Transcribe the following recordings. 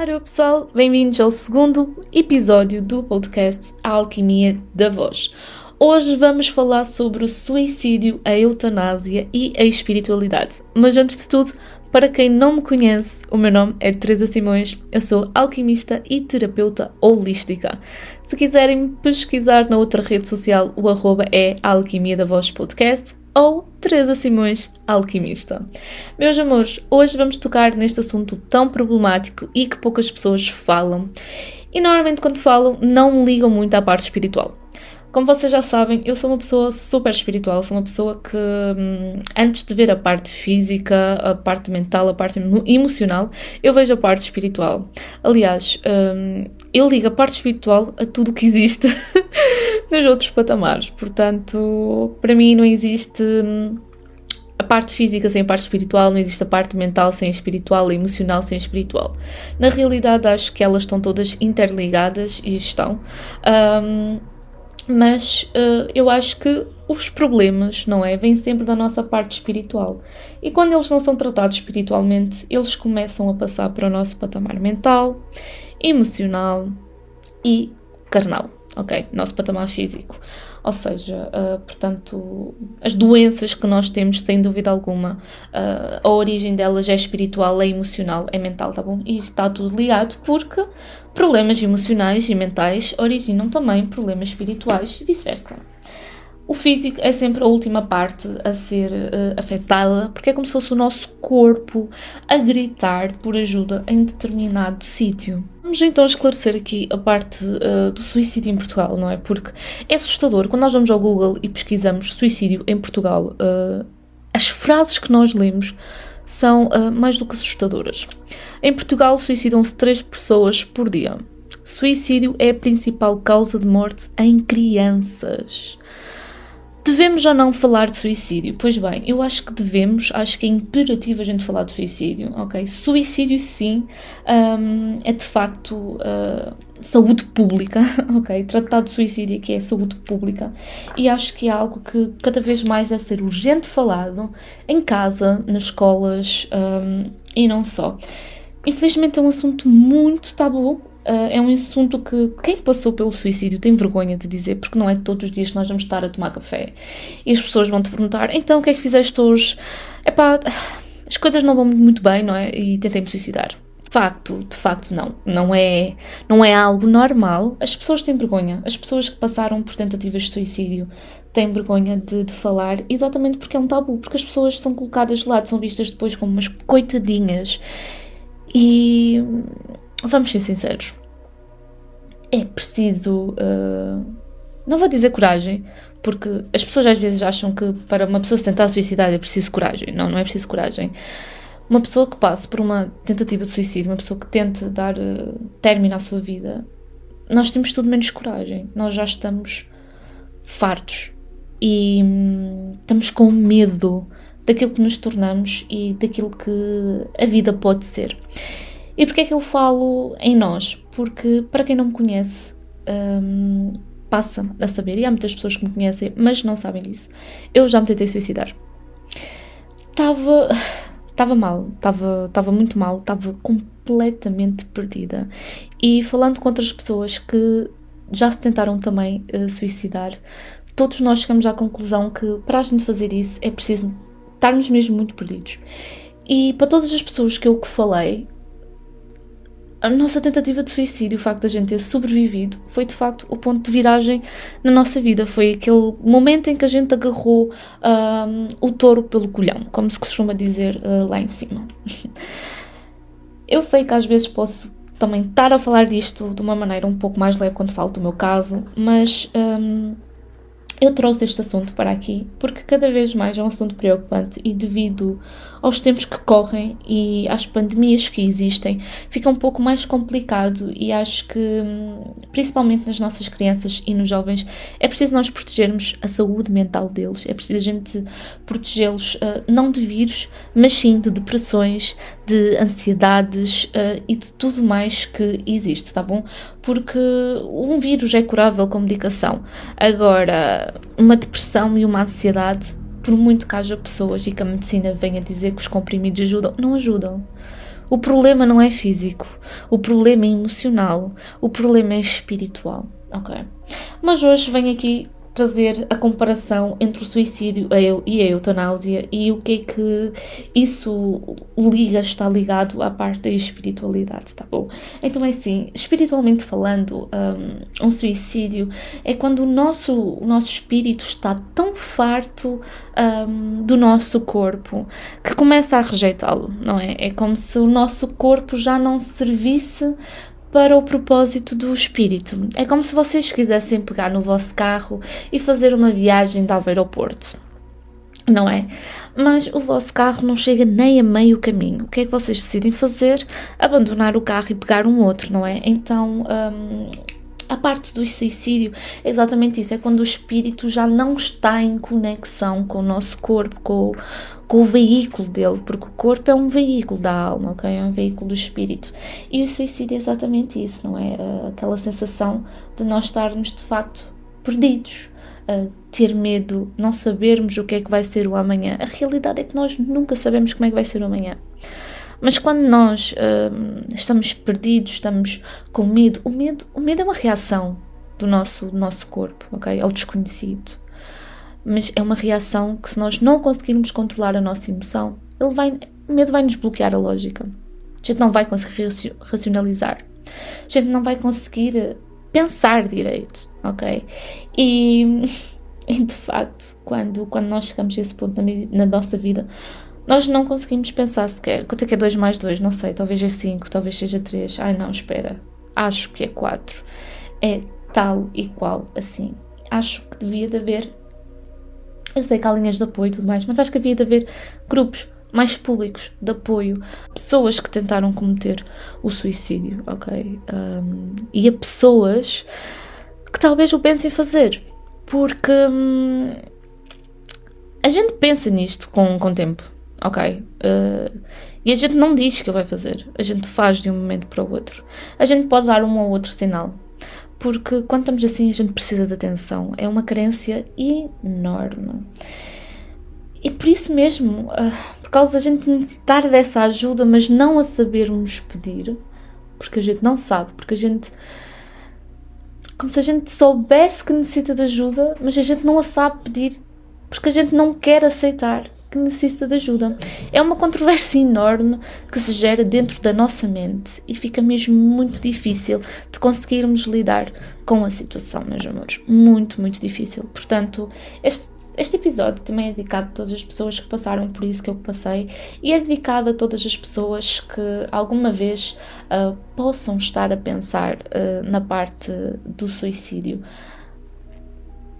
Ora pessoal, bem-vindos ao segundo episódio do podcast A Alquimia da Voz. Hoje vamos falar sobre o suicídio, a eutanásia e a espiritualidade. Mas antes de tudo, para quem não me conhece, o meu nome é Teresa Simões, eu sou alquimista e terapeuta holística. Se quiserem pesquisar na outra rede social, o arroba é Alquimia da Voz Podcast ou Teresa Simões, alquimista. Meus amores, hoje vamos tocar neste assunto tão problemático e que poucas pessoas falam. E normalmente quando falam não ligam muito à parte espiritual. Como vocês já sabem, eu sou uma pessoa super espiritual, sou uma pessoa que, hum, antes de ver a parte física, a parte mental, a parte emocional, eu vejo a parte espiritual. Aliás, hum, eu ligo a parte espiritual a tudo o que existe nos outros patamares. Portanto, para mim não existe hum, a parte física sem a parte espiritual, não existe a parte mental sem a espiritual, a emocional sem a espiritual. Na realidade, acho que elas estão todas interligadas e estão. Um, mas uh, eu acho que os problemas, não é? Vêm sempre da nossa parte espiritual. E quando eles não são tratados espiritualmente, eles começam a passar para o nosso patamar mental, emocional e carnal, ok? Nosso patamar físico. Ou seja, uh, portanto, as doenças que nós temos, sem dúvida alguma, uh, a origem delas é espiritual, é emocional, é mental, tá bom? E está tudo ligado porque problemas emocionais e mentais originam também problemas espirituais e vice-versa. O físico é sempre a última parte a ser uh, afetada, porque é como se fosse o nosso corpo a gritar por ajuda em determinado sítio. Vamos então esclarecer aqui a parte uh, do suicídio em Portugal, não é? Porque é assustador. Quando nós vamos ao Google e pesquisamos suicídio em Portugal, uh, as frases que nós lemos são uh, mais do que assustadoras. Em Portugal, suicidam-se 3 pessoas por dia. Suicídio é a principal causa de morte em crianças. Devemos ou não falar de suicídio? Pois bem, eu acho que devemos, acho que é imperativo a gente falar de suicídio, ok? Suicídio, sim, um, é de facto uh, saúde pública, ok? Tratado de suicídio que é saúde pública e acho que é algo que cada vez mais deve ser urgente falado em casa, nas escolas um, e não só. Infelizmente é um assunto muito tabu, é um assunto que quem passou pelo suicídio tem vergonha de dizer, porque não é todos os dias que nós vamos estar a tomar café e as pessoas vão te perguntar: então o que é que fizeste hoje? Epá, as coisas não vão muito bem, não é? E tentei me suicidar. De facto, de facto, não. Não é, não é algo normal. As pessoas têm vergonha. As pessoas que passaram por tentativas de suicídio têm vergonha de, de falar, exatamente porque é um tabu, porque as pessoas são colocadas de lado, são vistas depois como umas coitadinhas. E vamos ser sinceros, é preciso. Uh, não vou dizer coragem, porque as pessoas às vezes acham que para uma pessoa se tentar suicidar é preciso coragem. Não, não é preciso coragem. Uma pessoa que passe por uma tentativa de suicídio, uma pessoa que tente dar uh, término à sua vida, nós temos tudo menos coragem. Nós já estamos fartos e hum, estamos com medo daquilo que nos tornamos e daquilo que a vida pode ser. E porquê é que eu falo em nós? Porque, para quem não me conhece, um, passa a saber, e há muitas pessoas que me conhecem, mas não sabem disso. Eu já me tentei suicidar. Estava. Estava mal, estava muito mal, estava completamente perdida. E falando com outras pessoas que já se tentaram também uh, suicidar, todos nós chegamos à conclusão que para a gente fazer isso é preciso estarmos mesmo muito perdidos. E para todas as pessoas que eu que falei, a nossa tentativa de suicídio, o facto de a gente ter sobrevivido, foi de facto o ponto de viragem na nossa vida. Foi aquele momento em que a gente agarrou um, o touro pelo colhão, como se costuma dizer uh, lá em cima. Eu sei que às vezes posso também estar a falar disto de uma maneira um pouco mais leve quando falo do meu caso, mas um, eu trouxe este assunto para aqui porque cada vez mais é um assunto preocupante e devido aos tempos que correm e às pandemias que existem, fica um pouco mais complicado e acho que, hum, principalmente nas nossas crianças e nos jovens, é preciso nós protegermos a saúde mental deles, é preciso a gente protegê-los uh, não de vírus, mas sim de depressões, de ansiedades uh, e de tudo mais que existe, tá bom? Porque um vírus é curável com medicação. Agora, uma depressão e uma ansiedade, por muito que haja pessoas e que a medicina venha dizer que os comprimidos ajudam, não ajudam. O problema não é físico, o problema é emocional, o problema é espiritual, ok? Mas hoje venho aqui trazer a comparação entre o suicídio e a eutanásia e o que é que isso liga, está ligado à parte da espiritualidade, tá bom? Então é assim, espiritualmente falando, um, um suicídio é quando o nosso, o nosso espírito está tão farto um, do nosso corpo que começa a rejeitá-lo, não é? É como se o nosso corpo já não servisse para o propósito do espírito. É como se vocês quisessem pegar no vosso carro e fazer uma viagem de Aveiro ao. Não é? Mas o vosso carro não chega nem a meio caminho. O que é que vocês decidem fazer? Abandonar o carro e pegar um outro, não é? Então, hum, a parte do suicídio é exatamente isso: é quando o espírito já não está em conexão com o nosso corpo, com, com o veículo dele, porque o corpo é um veículo da alma, ok? É um veículo do espírito. E o suicídio é exatamente isso, não é? Aquela sensação de nós estarmos de facto perdidos. ter medo, não sabermos o que é que vai ser o amanhã. A realidade é que nós nunca sabemos como é que vai ser o amanhã. Mas quando nós uh, estamos perdidos, estamos com medo, o medo, o medo é uma reação do nosso, do nosso corpo, ok? Ao desconhecido. Mas é uma reação que se nós não conseguirmos controlar a nossa emoção, ele vai, o medo vai nos bloquear a lógica. A gente não vai conseguir racionalizar. A gente não vai conseguir eh, pensar direito, ok? E, e de facto, quando, quando nós chegamos a esse ponto na, na nossa vida, nós não conseguimos pensar sequer. Quanto é que é 2 mais 2? Não sei, talvez é 5, talvez seja 3. Ai não, espera. Acho que é 4. É tal e qual assim. Acho que devia de haver. Eu sei que há linhas de apoio e tudo mais, mas acho que havia de haver grupos mais públicos de apoio, pessoas que tentaram cometer o suicídio, ok? Um, e a pessoas que talvez o pensem fazer, porque hum, a gente pensa nisto com, com tempo ok? Uh, e a gente não diz que vai fazer, a gente faz de um momento para o outro. A gente pode dar um ou outro sinal, porque quando estamos assim a gente precisa de atenção, é uma carência enorme. E por isso mesmo, uh, por causa da gente necessitar dessa ajuda, mas não a sabermos pedir, porque a gente não sabe, porque a gente. Como se a gente soubesse que necessita de ajuda, mas a gente não a sabe pedir, porque a gente não quer aceitar que necessita de ajuda. É uma controvérsia enorme que se gera dentro da nossa mente e fica mesmo muito difícil de conseguirmos lidar com a situação, meus amores. Muito, muito difícil. Portanto, este, este episódio também é dedicado a todas as pessoas que passaram por isso que eu passei e é dedicado a todas as pessoas que alguma vez uh, possam estar a pensar uh, na parte do suicídio.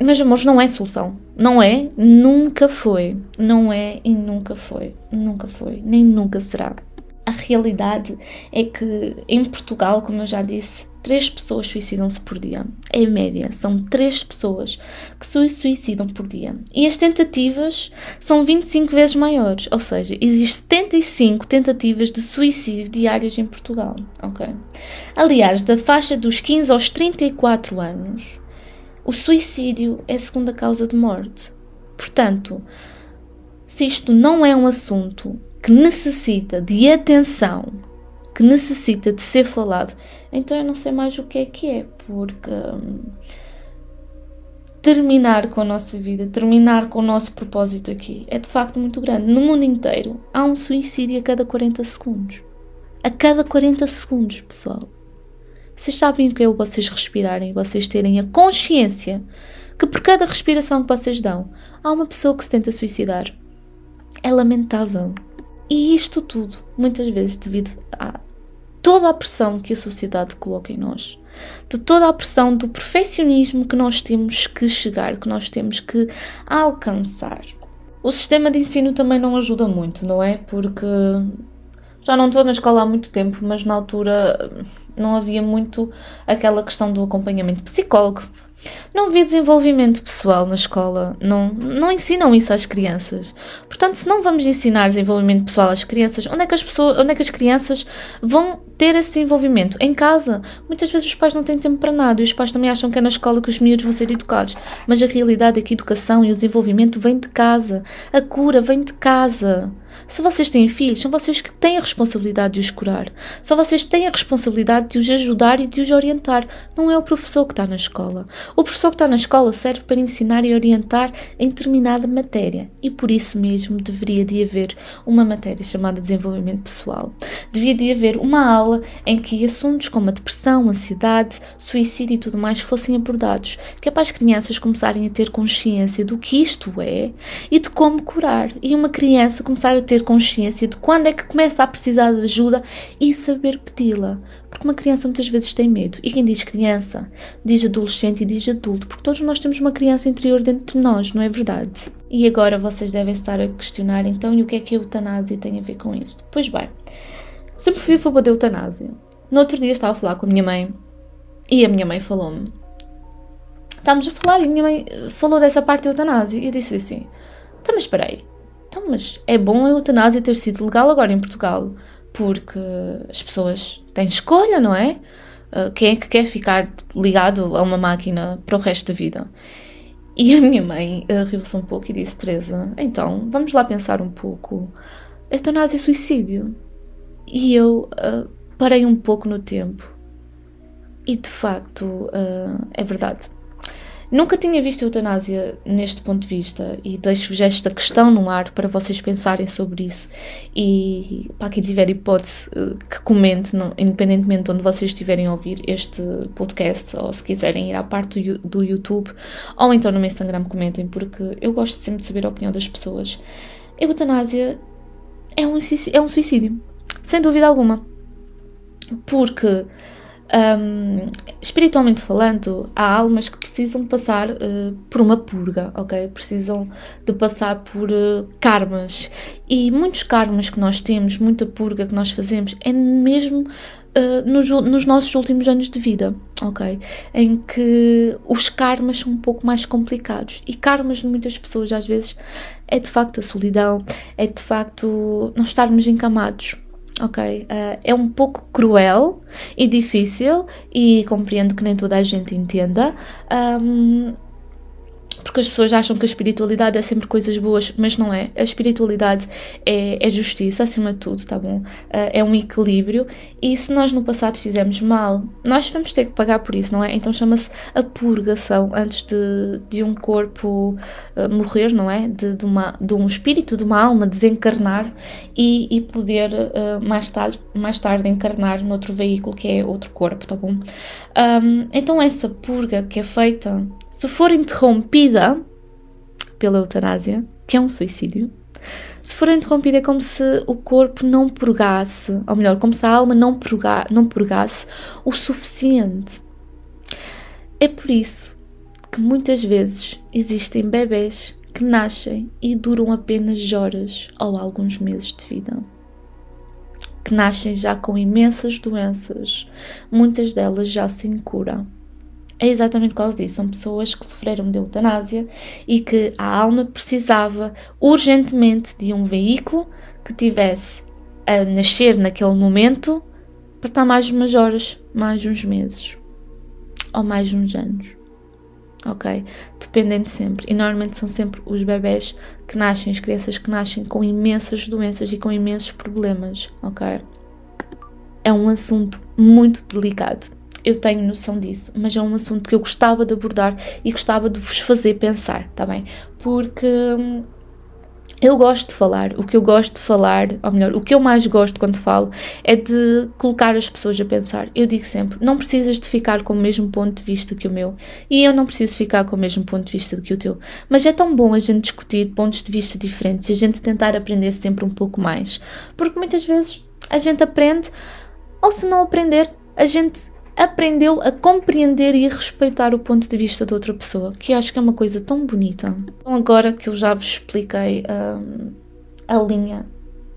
Mas, amores, não é solução. Não é, nunca foi. Não é e nunca foi. Nunca foi, nem nunca será. A realidade é que em Portugal, como eu já disse, três pessoas suicidam-se por dia. Em média, são três pessoas que se suicidam por dia. E as tentativas são 25 vezes maiores, ou seja, existem 75 tentativas de suicídio diárias em Portugal, ok? Aliás, da faixa dos 15 aos 34 anos, o suicídio é a segunda causa de morte. Portanto, se isto não é um assunto que necessita de atenção, que necessita de ser falado, então eu não sei mais o que é que é, porque hum, terminar com a nossa vida, terminar com o nosso propósito aqui é de facto muito grande. No mundo inteiro há um suicídio a cada 40 segundos. A cada 40 segundos, pessoal. Vocês sabem o que é vocês respirarem, vocês terem a consciência que por cada respiração que vocês dão, há uma pessoa que se tenta suicidar. É lamentável. E isto tudo, muitas vezes, devido a toda a pressão que a sociedade coloca em nós, de toda a pressão do perfeccionismo que nós temos que chegar, que nós temos que alcançar. O sistema de ensino também não ajuda muito, não é? Porque já não estou na escola há muito tempo, mas na altura não havia muito aquela questão do acompanhamento psicólogo. Não havia desenvolvimento pessoal na escola, não, não ensinam isso às crianças. Portanto, se não vamos ensinar desenvolvimento pessoal às crianças, onde é que as, pessoas, onde é que as crianças vão ter esse desenvolvimento? Em casa. Muitas vezes os pais não têm tempo para nada e os pais também acham que é na escola que os miúdos vão ser educados. Mas a realidade é que a educação e o desenvolvimento vêm de casa. A cura vem de casa. Se vocês têm filhos, são vocês que têm a responsabilidade de os curar. São vocês que têm a responsabilidade de os ajudar e de os orientar. Não é o professor que está na escola. O professor que está na escola serve para ensinar e orientar em determinada matéria. E por isso mesmo deveria de haver uma matéria chamada desenvolvimento pessoal. Devia de haver uma aula em que assuntos como a depressão, ansiedade, suicídio e tudo mais fossem abordados, que é para as crianças começarem a ter consciência do que isto é e de como curar. E uma criança começar a ter consciência de quando é que começa a precisar de ajuda e saber pedi-la. Porque uma criança muitas vezes tem medo. E quem diz criança, diz adolescente e diz adulto, porque todos nós temos uma criança interior dentro de nós, não é verdade? E agora vocês devem estar a questionar então e o que é que a eutanásia tem a ver com isto? Pois bem, sempre fui a favor da eutanásia. No outro dia estava a falar com a minha mãe e a minha mãe falou-me. Estávamos a falar e a minha mãe falou dessa parte da eutanásia e eu disse assim: Então, mas espera aí. Então, mas é bom a eutanásia ter sido legal agora em Portugal porque as pessoas têm escolha, não é? Uh, quem é que quer ficar ligado a uma máquina para o resto da vida? E a minha mãe uh, riu-se um pouco e disse: Teresa, então vamos lá pensar um pouco. Eutanásia e suicídio. E eu uh, parei um pouco no tempo. E de facto, uh, é verdade. Nunca tinha visto a eutanásia neste ponto de vista e deixo-vos esta questão no ar para vocês pensarem sobre isso. E para quem tiver hipótese, que comente, independentemente de onde vocês estiverem a ouvir este podcast, ou se quiserem ir à parte do, do YouTube, ou então no meu Instagram, comentem, porque eu gosto sempre de saber a opinião das pessoas. A eutanásia é um, é um suicídio, sem dúvida alguma. Porque um, espiritualmente falando, há almas que precisam passar uh, por uma purga, ok? Precisam de passar por uh, karmas. E muitos karmas que nós temos, muita purga que nós fazemos, é mesmo uh, nos, nos, nossos últimos anos de vida, ok? Em que os karmas são um pouco mais complicados. E karmas de muitas pessoas, às vezes, é de facto a solidão, é de facto não estarmos encamados ok? Uh, é um pouco cruel e difícil e compreendo que nem toda a gente entenda. Um, porque as pessoas acham que a espiritualidade é sempre coisas boas, mas não é. A espiritualidade é, é justiça, acima de tudo, tá bom? Uh, é um equilíbrio e se nós no passado fizemos mal, nós vamos ter que pagar por isso, não é? Então chama-se a purgação antes de, de um corpo uh, morrer, não é? De, de, uma, de um espírito, de uma alma desencarnar e, e poder uh, mais, tarde, mais tarde encarnar noutro veículo que é outro corpo, tá bom? Um, então essa purga que é feita se for interrompida pela eutanásia, que é um suicídio, se for interrompida é como se o corpo não purgasse, ou melhor, como se a alma não, purga, não purgasse o suficiente. É por isso que muitas vezes existem bebés que nascem e duram apenas horas ou alguns meses de vida. Que nascem já com imensas doenças, muitas delas já sem cura é exatamente por causa disso. São pessoas que sofreram de eutanásia e que a alma precisava urgentemente de um veículo que tivesse a nascer naquele momento para estar mais umas horas, mais uns meses ou mais uns anos. Ok? Dependendo sempre. E normalmente são sempre os bebés que nascem, as crianças que nascem com imensas doenças e com imensos problemas. Ok? É um assunto muito delicado eu tenho noção disso, mas é um assunto que eu gostava de abordar e gostava de vos fazer pensar, tá bem? Porque hum, eu gosto de falar, o que eu gosto de falar, ou melhor, o que eu mais gosto quando falo é de colocar as pessoas a pensar. Eu digo sempre: não precisas de ficar com o mesmo ponto de vista que o meu, e eu não preciso ficar com o mesmo ponto de vista que o teu. Mas é tão bom a gente discutir pontos de vista diferentes e a gente tentar aprender sempre um pouco mais, porque muitas vezes a gente aprende, ou se não aprender, a gente aprendeu a compreender e a respeitar o ponto de vista de outra pessoa, que acho que é uma coisa tão bonita. Então, agora que eu já vos expliquei um, a linha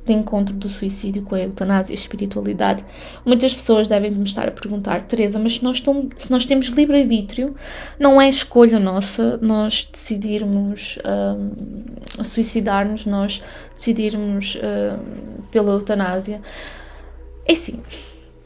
de encontro do suicídio com a eutanásia e a espiritualidade, muitas pessoas devem me estar a perguntar, Teresa, mas se nós, tom, se nós temos livre-arbítrio, não é escolha nossa nós decidirmos um, suicidar-nos, nós decidirmos um, pela eutanásia. É sim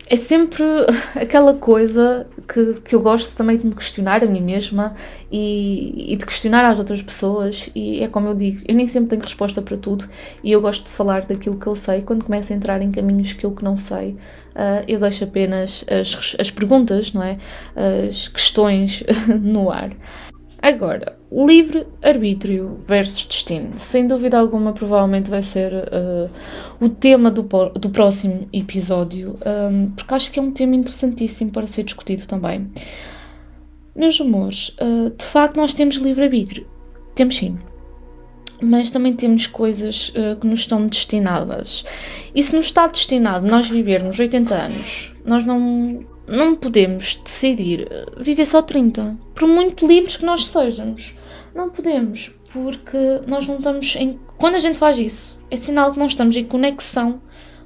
é sempre aquela coisa que, que eu gosto também de me questionar a mim mesma e, e, de questionar as outras pessoas. E é como eu digo, eu nem sempre tenho resposta para tudo e eu gosto de falar daquilo que eu sei. Quando começo a entrar em caminhos que eu que não sei, uh, eu deixo apenas as, as perguntas, não é? As questões no ar. Agora, livre-arbítrio versus destino. Sem dúvida alguma, provavelmente vai ser uh, o tema do, do próximo episódio, um, ah, porque acho que é um tema interessantíssimo para ser discutido também. Meus amores, uh, de facto, nós temos livre-arbítrio. Temos sim. Mas também temos coisas uh, que nos estão destinadas. E se nos está destinado nós vivermos 80 anos, nós não não podemos decidir eh, viver só 30, por muito livres que nós sejamos. Não podemos, porque nós não estamos em. Quando a gente faz isso, é sinal que não estamos em conexão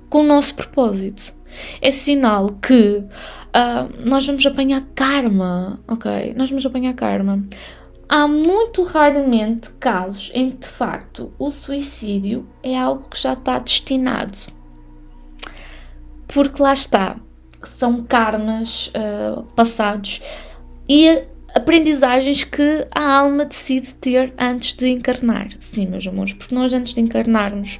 com o nosso propósito. É sinal que uh, nós vamos apanhar karma, ok? Nós vamos apanhar karma. Há muito raramente casos em que de facto o suicídio é algo que já está destinado. Porque lá está, são karmas uh, passados e aprendizagens que a alma decide ter antes de encarnar. Sim, meus amores, porque nós antes de encarnarmos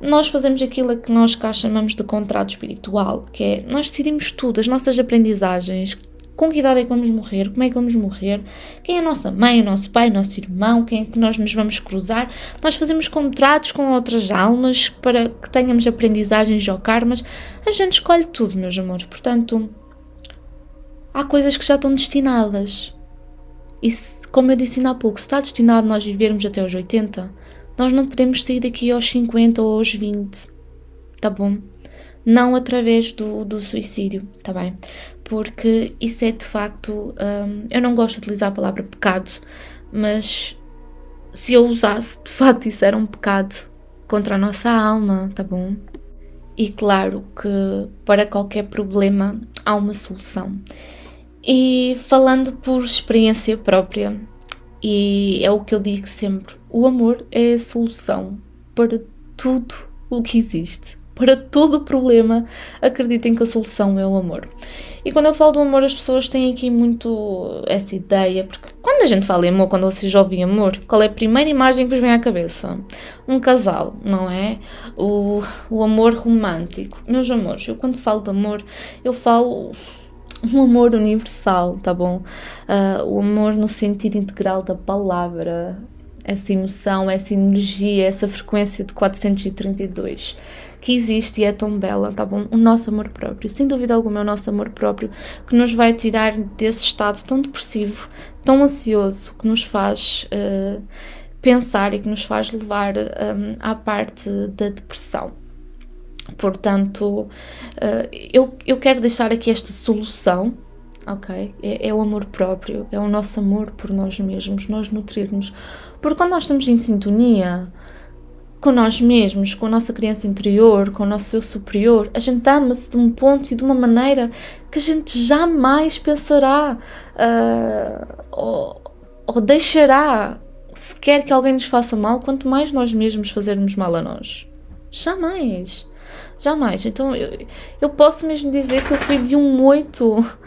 nós fazemos aquilo que nós cá chamamos de contrato espiritual, que é nós decidimos tudo, as nossas aprendizagens, com que idade é que vamos morrer, como é que vamos morrer, quem é a nossa mãe, o nosso pai, o nosso irmão, quem é que nós nos vamos cruzar. Nós fazemos contratos com outras almas para que tenhamos aprendizagens ou karmas. A gente escolhe tudo, meus amores. Portanto, há coisas que já estão destinadas. E se, como eu disse ainda há pouco, se está destinado nós vivermos até aos 80, nós não podemos sair daqui aos 50 ou aos 20. Tá bom? Não através do, do suicídio, tá bem? porque isso é de facto. Um, eu não gosto de utilizar a palavra pecado, mas se eu usasse, de facto, isso era um pecado contra a nossa alma, tá bom? E claro que para qualquer problema há uma solução. E falando por experiência própria, e é o que eu digo sempre: o amor é a solução para tudo o que existe. Para todo o problema, acreditem que a solução é o amor. E quando eu falo do amor, as pessoas têm aqui muito essa ideia, porque quando a gente fala em amor, quando vocês ouvem amor, qual é a primeira imagem que vos vem à cabeça? Um casal, não é? O, o amor romântico. Meus amores, eu quando falo de amor, eu falo um amor universal, tá bom? Uh, o amor no sentido integral da palavra, essa emoção, essa energia, essa frequência de 432 que existe e é tão bela, tá bom? O nosso amor próprio, sem dúvida alguma, é o nosso amor próprio que nos vai tirar desse estado tão depressivo, tão ansioso, que nos faz uh, pensar e que nos faz levar um, eh, à parte da depressão. Portanto, uh, eu, eu quero deixar aqui esta solução ok? É, é, o amor próprio, é o nosso amor por nós mesmos, nós nutrirmos. Porque quando nós estamos em sintonia, com nós mesmos, com a nossa criança interior, com o nosso eu superior. A gente ama-se de um ponto e de uma maneira que a gente jamais pensará uh, ou, ou deixará sequer que alguém nos faça mal, quanto mais nós mesmos fazermos mal a nós. Jamais. Jamais. Então eu, eu posso mesmo dizer que eu fui de um 8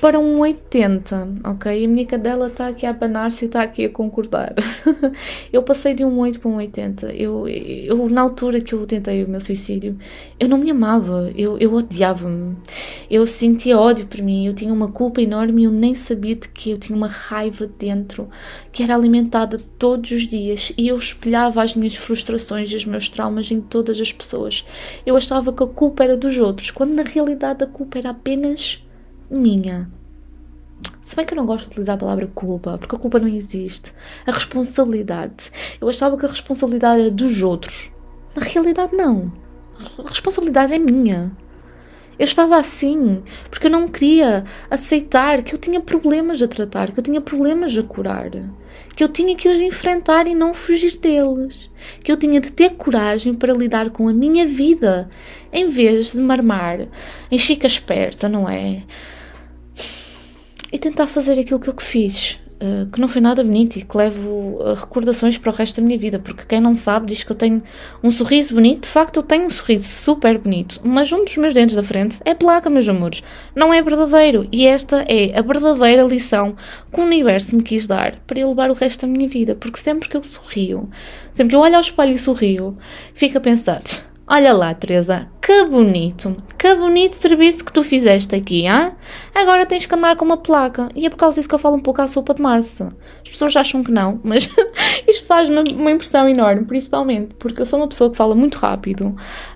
para um 80, ok? A minha cadela está aqui a abanar-se e está aqui a concordar. eu passei de um 8 para um 80. Eu, eu, na altura que eu tentei o meu suicídio, eu não me amava, eu, eu odiava-me. Eu sentia ódio por mim, eu tinha uma culpa enorme e eu nem sabia de que eu tinha uma raiva dentro que era alimentada todos os dias e eu espelhava as minhas frustrações e os meus traumas em todas as pessoas. Eu achava que a culpa era dos outros, quando na realidade a culpa era apenas minha. Se bem que eu não gosto de utilizar a palavra culpa, porque a culpa não existe. A responsabilidade. Eu achava que a responsabilidade era dos outros. Na realidade, não. A responsabilidade é minha. Eu estava assim porque eu não queria aceitar que eu tinha problemas a tratar, que eu tinha problemas a curar, que eu tinha que os enfrentar e não fugir deles, que eu tinha de ter coragem para lidar com a minha vida, em vez de marmar em chica esperta, não é? E tentar fazer aquilo que eu fiz. uh, que não foi nada bonito e que levo uh, recordações para o resto da minha vida, porque quem não sabe diz que eu tenho um sorriso bonito, de facto eu tenho um sorriso super bonito, mas um dos meus dentes da frente é placa, meus amores, não é verdadeiro, e esta é a verdadeira lição que o universo me quis dar para eu levar o resto da minha vida, porque sempre que eu sorrio, sempre que eu olho ao espelho e sorrio, fico a pensar Olha lá, Teresa, que bonito, que bonito serviço que tu fizeste aqui, hein? Agora tens que andar com uma placa. E é por causa disso que eu falo um pouco à sopa de Março. As pessoas acham que não, mas isto faz-me uma impressão enorme, principalmente porque eu sou uma pessoa que fala muito rápido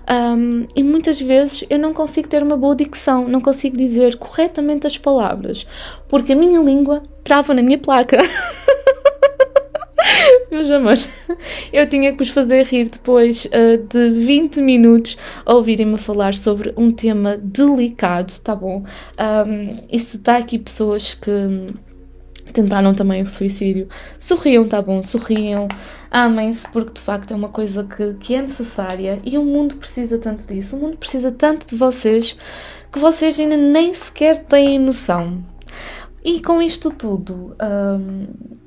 um, e muitas vezes eu não consigo ter uma boa dicção, não consigo dizer corretamente as palavras, porque a minha língua trava na minha placa. Meus amores, eu tinha que vos fazer rir depois uh, de 20 minutos ouvirem-me falar sobre um tema delicado, tá bom? Um, e se está aqui pessoas que tentaram também o suicídio, sorriam, tá bom? Sorriam, amem-se, porque de facto é uma coisa que, que é necessária e o mundo precisa tanto disso. O mundo precisa tanto de vocês que vocês ainda nem sequer têm noção. E com isto tudo. Um,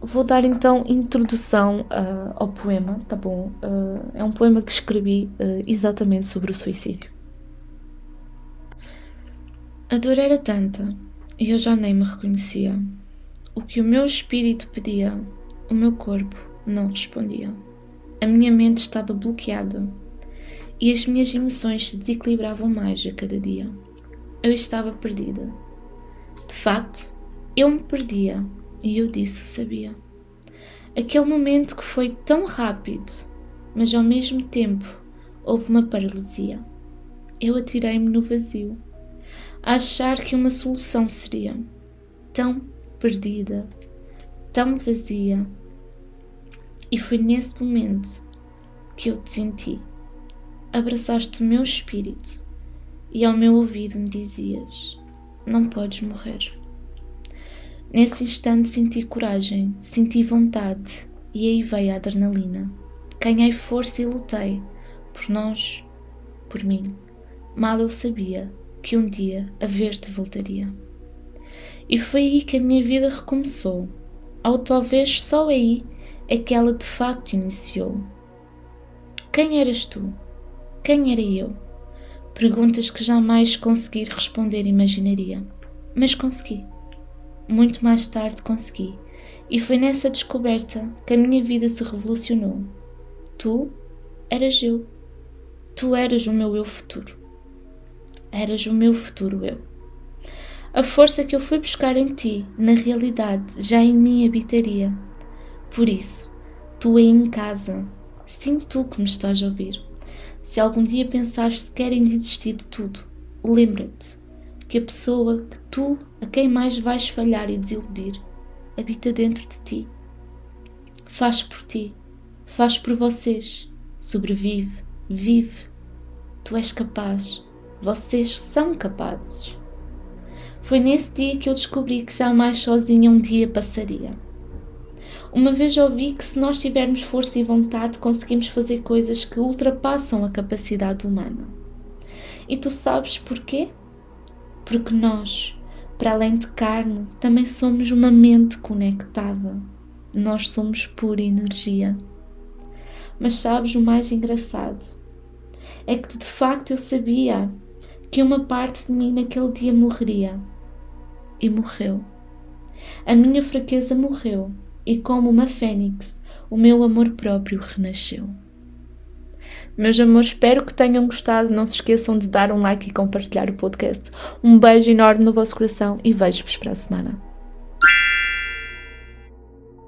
Vou dar então introdução uh, ao poema, tá bom? Uh, é um poema que escrevi uh, exatamente sobre o suicídio. A dor era tanta e eu já nem me reconhecia. O que o meu espírito pedia, o meu corpo não respondia. A minha mente estava bloqueada e as minhas emoções se desequilibravam mais a cada dia. Eu estava perdida. De facto, eu me perdia e eu disso sabia. Aquele momento que foi tão rápido, mas ao mesmo tempo houve uma paralisia. Eu atirei-me no vazio, a achar que uma solução seria tão perdida, tão vazia. E foi nesse momento que eu te senti. Abraçaste o meu espírito e ao meu ouvido me dizias: Não podes morrer. Nesse instante senti coragem, senti vontade e aí veio a adrenalina. Ganhei força e lutei por nós, por mim. Mal eu sabia que um dia a ver-te voltaria. E foi aí que a minha vida recomeçou, ou talvez só aí é que ela de facto iniciou. Quem eras tu? Quem era eu? Perguntas que jamais consegui responder imaginaria, mas consegui muito mais tarde consegui, e foi nessa descoberta que a minha vida se revolucionou. Tu eras eu. Tu eras o meu eu futuro. Eras o meu futuro eu. A força que eu fui buscar em ti, na realidade, já em mim habitaria. Por isso, tu aí em casa, sim tu que me estás a ouvir. Se algum dia pensares sequer em desistir de tudo, lembra-te que a pessoa que tu, a quem mais vais falhar e desiludir, habita dentro de ti. Faz por ti, faz por vocês, sobrevive, vive. Tu és capaz, vocês são capazes. Foi nesse dia que eu descobri que jamais sozinha um dia passaria. Uma vez ouvi que se nós tivermos força e vontade, conseguimos fazer coisas que ultrapassam a capacidade humana. E tu sabes porquê? Porque nós, para além de carne, também somos uma mente conectada. Nós somos pura energia. Mas sabes o mais engraçado? É que de facto eu sabia que uma parte de mim naquele dia morreria. E morreu. A minha fraqueza morreu, e como uma fênix, o meu amor próprio renasceu. Meus amores, espero que tenham gostado. Não se esqueçam de dar um like e compartilhar o podcast. Um beijo enorme no vosso coração e vejo-vos para a semana.